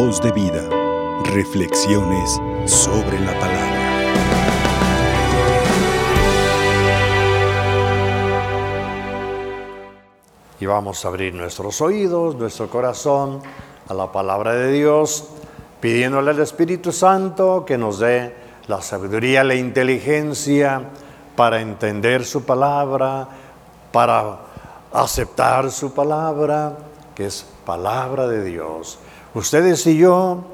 Voz de vida. Reflexiones sobre la palabra. Y vamos a abrir nuestros oídos, nuestro corazón a la palabra de Dios, pidiéndole al Espíritu Santo que nos dé la sabiduría, la inteligencia para entender su palabra, para aceptar su palabra, que es palabra de Dios. Ustedes y yo,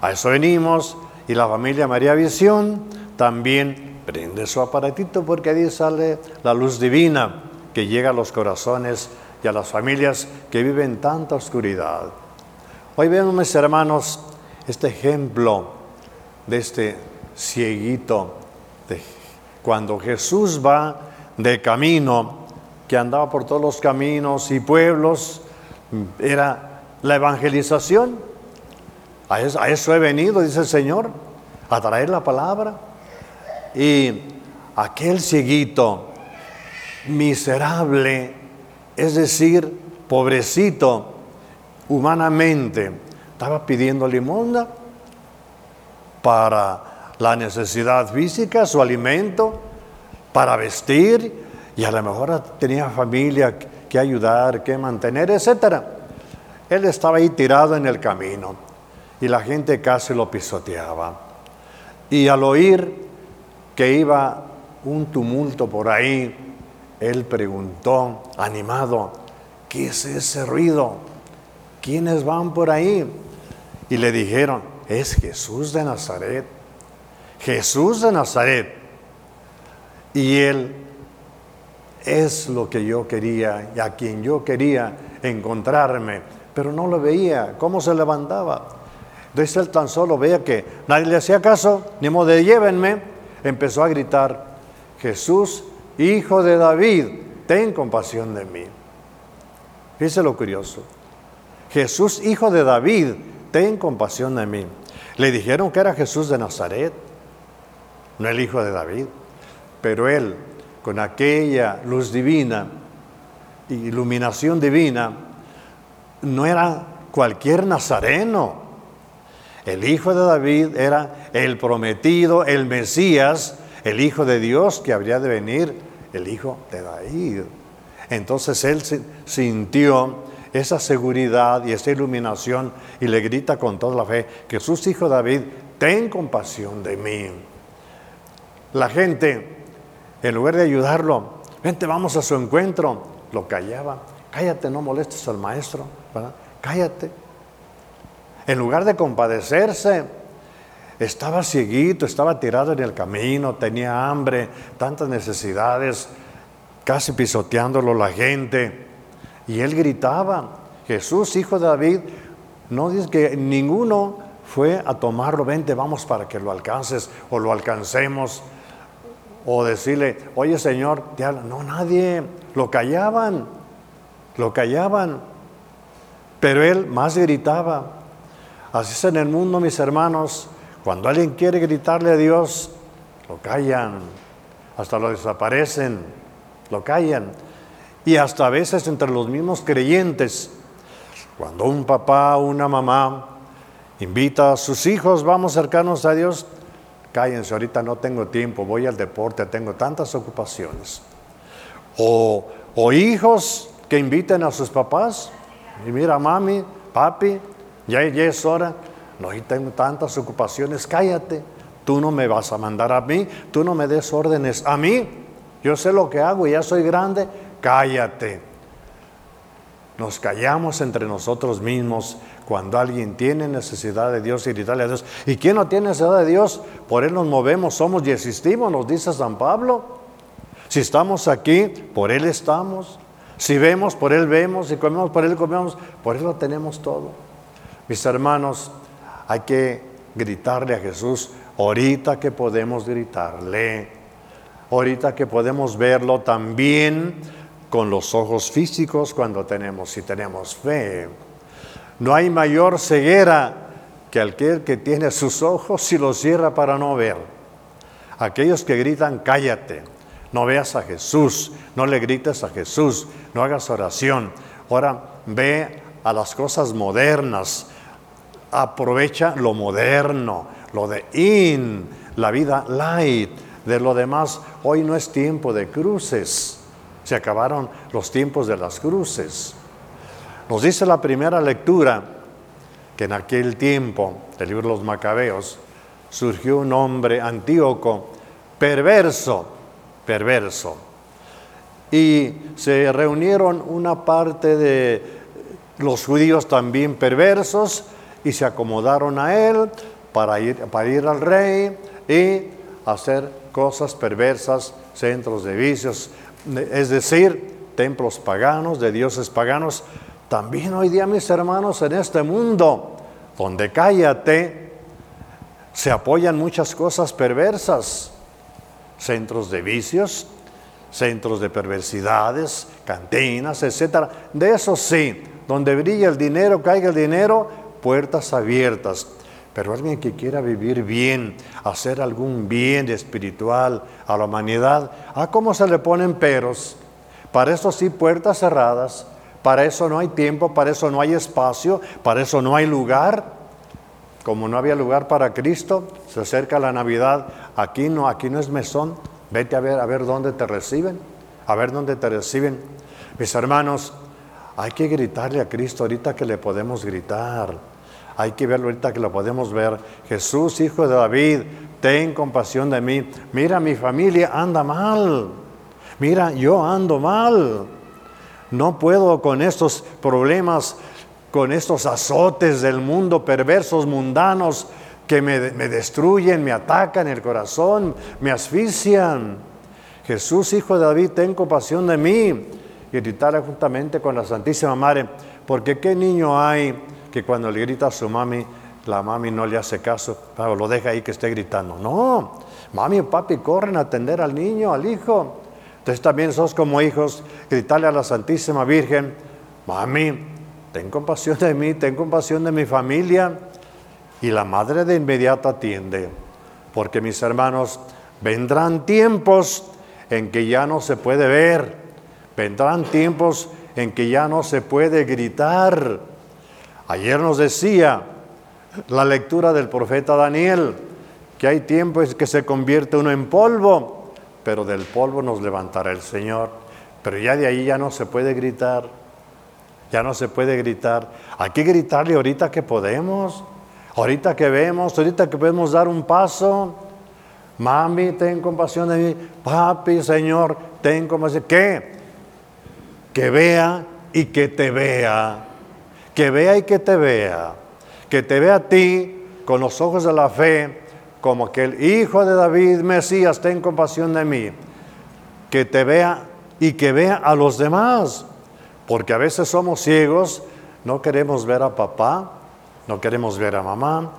a eso venimos, y la familia María Visión también prende su aparatito porque ahí sale la luz divina que llega a los corazones y a las familias que viven tanta oscuridad. Hoy vemos, mis hermanos, este ejemplo de este cieguito, cuando Jesús va de camino, que andaba por todos los caminos y pueblos, era la evangelización. A eso, he venido, dice el Señor, a traer la palabra. Y aquel cieguito, miserable, es decir, pobrecito, humanamente, estaba pidiendo limosna para la necesidad física, su alimento, para vestir, y a lo mejor tenía familia que ayudar, que mantener, etc. Él estaba ahí tirado en el camino y la gente casi lo pisoteaba. Y al oír que iba un tumulto por ahí, él preguntó, animado, ¿qué es ese ruido? ¿Quiénes van por ahí? Y le dijeron, es Jesús de Nazaret. Jesús de Nazaret. Y él es lo que yo quería y a quien yo quería encontrarme, pero no lo veía, cómo se levantaba. Entonces él tan solo veía que nadie le hacía caso, ni modo de llévenme, empezó a gritar, Jesús, hijo de David, ten compasión de mí. Fíjese lo curioso. Jesús, hijo de David, ten compasión de mí. Le dijeron que era Jesús de Nazaret, no el hijo de David, pero él con aquella luz divina, iluminación divina, no era cualquier nazareno. El hijo de David era el prometido, el Mesías, el hijo de Dios que habría de venir, el hijo de David. Entonces él sintió esa seguridad y esa iluminación y le grita con toda la fe, Jesús hijo David, ten compasión de mí. La gente en lugar de ayudarlo, vente, vamos a su encuentro, lo callaba. Cállate, no molestes al maestro. Cállate. En lugar de compadecerse, estaba cieguito, estaba tirado en el camino, tenía hambre, tantas necesidades, casi pisoteándolo la gente. Y él gritaba, Jesús, hijo de David, no dice que ninguno fue a tomarlo, vente, vamos para que lo alcances o lo alcancemos o decirle, oye Señor, No, nadie, lo callaban, lo callaban. Pero él más gritaba. Así es en el mundo, mis hermanos. Cuando alguien quiere gritarle a Dios, lo callan, hasta lo desaparecen, lo callan. Y hasta a veces entre los mismos creyentes, cuando un papá o una mamá invita a sus hijos, vamos cercanos a Dios, cállense, ahorita no tengo tiempo, voy al deporte, tengo tantas ocupaciones. O, hijos que inviten a sus papás, y mira, mami, papi, ya, ya es hora, no, tengo tantas ocupaciones, cállate, tú no me vas a mandar a mí, tú no me des órdenes a mí, yo sé lo que hago, ya soy grande, cállate. Nos callamos entre nosotros mismos cuando alguien tiene necesidad de Dios y gritarle a Dios. ¿Y quién no tiene necesidad de Dios? Por Él nos movemos, somos y existimos, nos dice San Pablo. Si estamos aquí, por Él estamos. Si vemos, por Él vemos. Si comemos, por Él comemos. Por Él lo tenemos todo. Mis hermanos, hay que gritarle a Jesús ahorita que podemos gritarle. Ahorita que podemos verlo también con los ojos físicos cuando tenemos, si tenemos fe. No hay mayor ceguera que aquel que tiene sus ojos y los cierra para no ver. Aquellos que gritan, cállate, no veas a Jesús, no le grites a Jesús, no hagas oración. Ahora ve a las cosas modernas, aprovecha lo moderno, lo de in, la vida light. De lo demás, hoy no es tiempo de cruces. Se acabaron los tiempos de las cruces. Nos dice la primera lectura que en aquel tiempo del libro de los Macabeos surgió un hombre antíoco perverso, perverso. Y se reunieron una parte de los judíos también perversos y se acomodaron a él para ir, para ir al rey y hacer cosas perversas, centros de vicios, es decir, templos paganos, de dioses paganos. También hoy día, mis hermanos, en este mundo, donde cállate, se apoyan muchas cosas perversas, centros de vicios, centros de perversidades, cantinas, etc. De eso sí, donde brilla el dinero, caiga el dinero, puertas abiertas. Pero alguien que quiera vivir bien, hacer algún bien espiritual a la humanidad, ¿a cómo se le ponen peros? Para eso sí, puertas cerradas. Para eso no hay tiempo, para eso no hay espacio, para eso no hay lugar. Como no había lugar para Cristo, se acerca la Navidad. Aquí no, aquí no es mesón. Vete a ver, a ver dónde te reciben, a ver dónde te reciben. Mis hermanos, hay que gritarle a Cristo ahorita que le podemos gritar. Hay que verlo ahorita que lo podemos ver. Jesús, hijo de David, ten compasión de mí. Mira, mi familia anda mal. Mira, yo ando mal. No puedo con estos problemas, con estos azotes del mundo, perversos, mundanos, que me, destruyen, me atacan el corazón, me asfixian. Jesús, hijo de David, ten compasión de mí. Y gritar juntamente con la Santísima Madre, porque qué niño hay que cuando le grita a su mami, la mami no le hace caso, pero lo deja ahí que esté gritando. No, mami y papi corren a atender al niño, al hijo. Entonces también sos como hijos, gritarle a la Santísima Virgen, mami, ten compasión de mí, ten compasión de mi familia. Y la madre de inmediato atiende, porque mis hermanos, vendrán tiempos en que ya no se puede ver, vendrán tiempos en que ya no se puede gritar, Ayer nos decía la lectura del profeta Daniel que hay tiempos que se convierte uno en polvo, pero del polvo nos levantará el Señor. Pero ya de ahí ya no se puede gritar, ya no se puede gritar. Hay que gritarle ahorita que podemos, ahorita que vemos, ahorita que podemos dar un paso. Mami, ten compasión de mí. Papi, Señor, ten compasión. ¿Qué? Que vea y que te vea que vea y que te vea, que te vea a ti con los ojos de la fe, como que el Hijo de David, Mesías, ten compasión de mí, que te vea y que vea a los demás, porque a veces somos ciegos, no queremos ver a papá, no queremos ver a mamá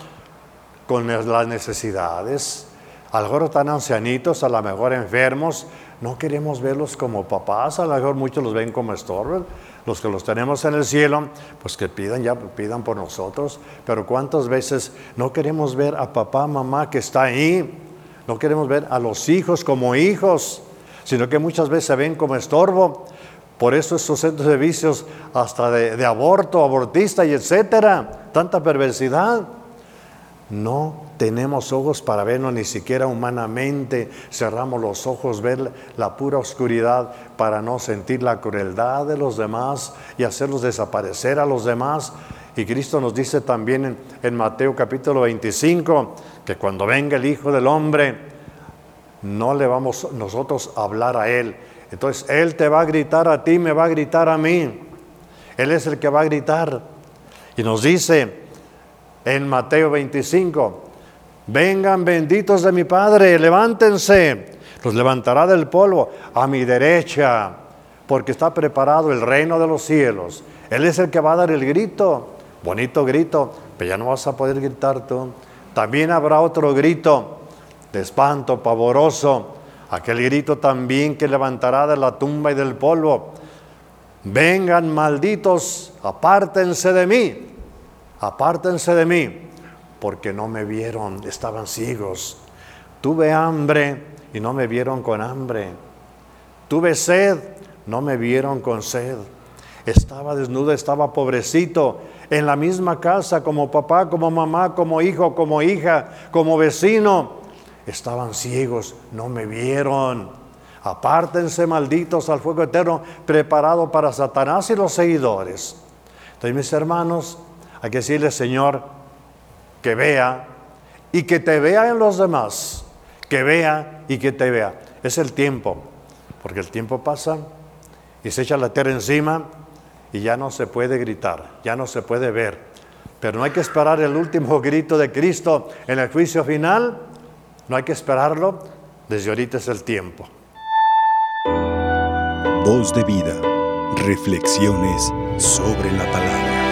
con las necesidades, a lo tan ancianitos, a lo mejor enfermos, no queremos verlos como papás, a lo mejor muchos los ven como estorbos, los que los tenemos en el cielo, pues que pidan ya, pidan por nosotros. Pero cuántas veces no queremos ver a papá, mamá que está ahí, no queremos ver a los hijos como hijos, sino que muchas veces se ven como estorbo. Por eso estos centros de vicios, hasta de, aborto, abortista y etcétera, tanta perversidad. No tenemos ojos para vernos ni siquiera humanamente. Cerramos los ojos, ver la pura oscuridad para no sentir la crueldad de los demás y hacerlos desaparecer a los demás. Y Cristo nos dice también en, Mateo capítulo 25 que cuando venga el Hijo del Hombre, no le vamos nosotros a hablar a Él. Entonces Él te va a gritar a ti, me va a gritar a mí. Él es el que va a gritar. Y nos dice, en Mateo 25. Vengan benditos de mi Padre, levántense, los levantará del polvo a mi derecha, porque está preparado el reino de los cielos. Él es el que va a dar el grito, bonito grito, pero ya no vas a poder gritar tú. También habrá otro grito de espanto, pavoroso, aquel grito también que levantará de la tumba y del polvo. Vengan malditos, apártense de mí, apártense de mí, porque no me vieron, estaban ciegos. Tuve hambre y no me vieron con hambre. Tuve sed, no me vieron con sed. estaba desnudo, estaba pobrecito, en la misma casa, como papá, como mamá, como hijo, como hija, como vecino. Estaban ciegos, no me vieron. Apártense malditos al fuego eterno preparado para Satanás y los seguidores. Entonces, mis hermanos, hay que decirle, Señor, que vea y que te vea en los demás. Que vea y que te vea. Es el tiempo, porque el tiempo pasa y se echa la tierra encima y ya no se puede gritar, ya no se puede ver. Pero no hay que esperar el último grito de Cristo en el juicio final, no hay que esperarlo, desde ahorita es el tiempo. Voz de vida, reflexiones sobre la palabra.